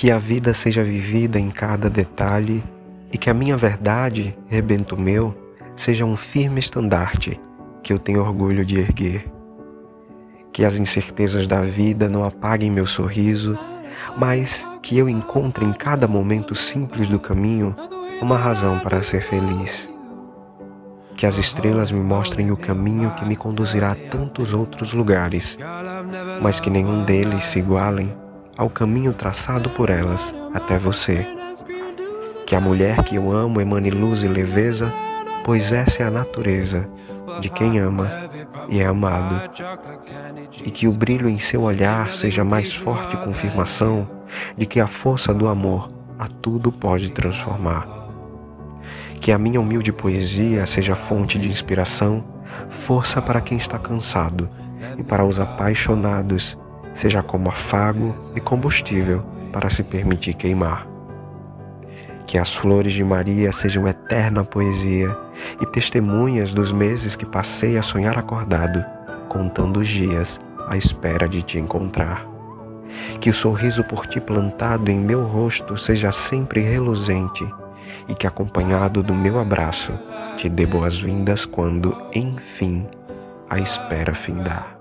Que a vida seja vivida em cada detalhe e que a minha verdade, rebento meu, seja um firme estandarte que eu tenho orgulho de erguer. Que as incertezas da vida não apaguem meu sorriso, mas que eu encontre em cada momento simples do caminho uma razão para ser feliz. Que as estrelas me mostrem o caminho que me conduzirá a tantos outros lugares, mas que nenhum deles se igualem ao caminho traçado por elas até você. Que a mulher que eu amo emane luz e leveza, pois essa é a natureza de quem ama e é amado. E que o brilho em seu olhar seja mais forte confirmação de que a força do amor a tudo pode transformar. Que a minha humilde poesia seja fonte de inspiração, força para quem está cansado e para os apaixonados, seja como afago e combustível para se permitir queimar. Que as flores de Maria sejam eterna poesia e testemunhas dos meses que passei a sonhar acordado, contando os dias à espera de te encontrar. Que o sorriso por ti plantado em meu rosto seja sempre reluzente e que, acompanhado do meu abraço, te dê boas-vindas quando, enfim, a espera findar.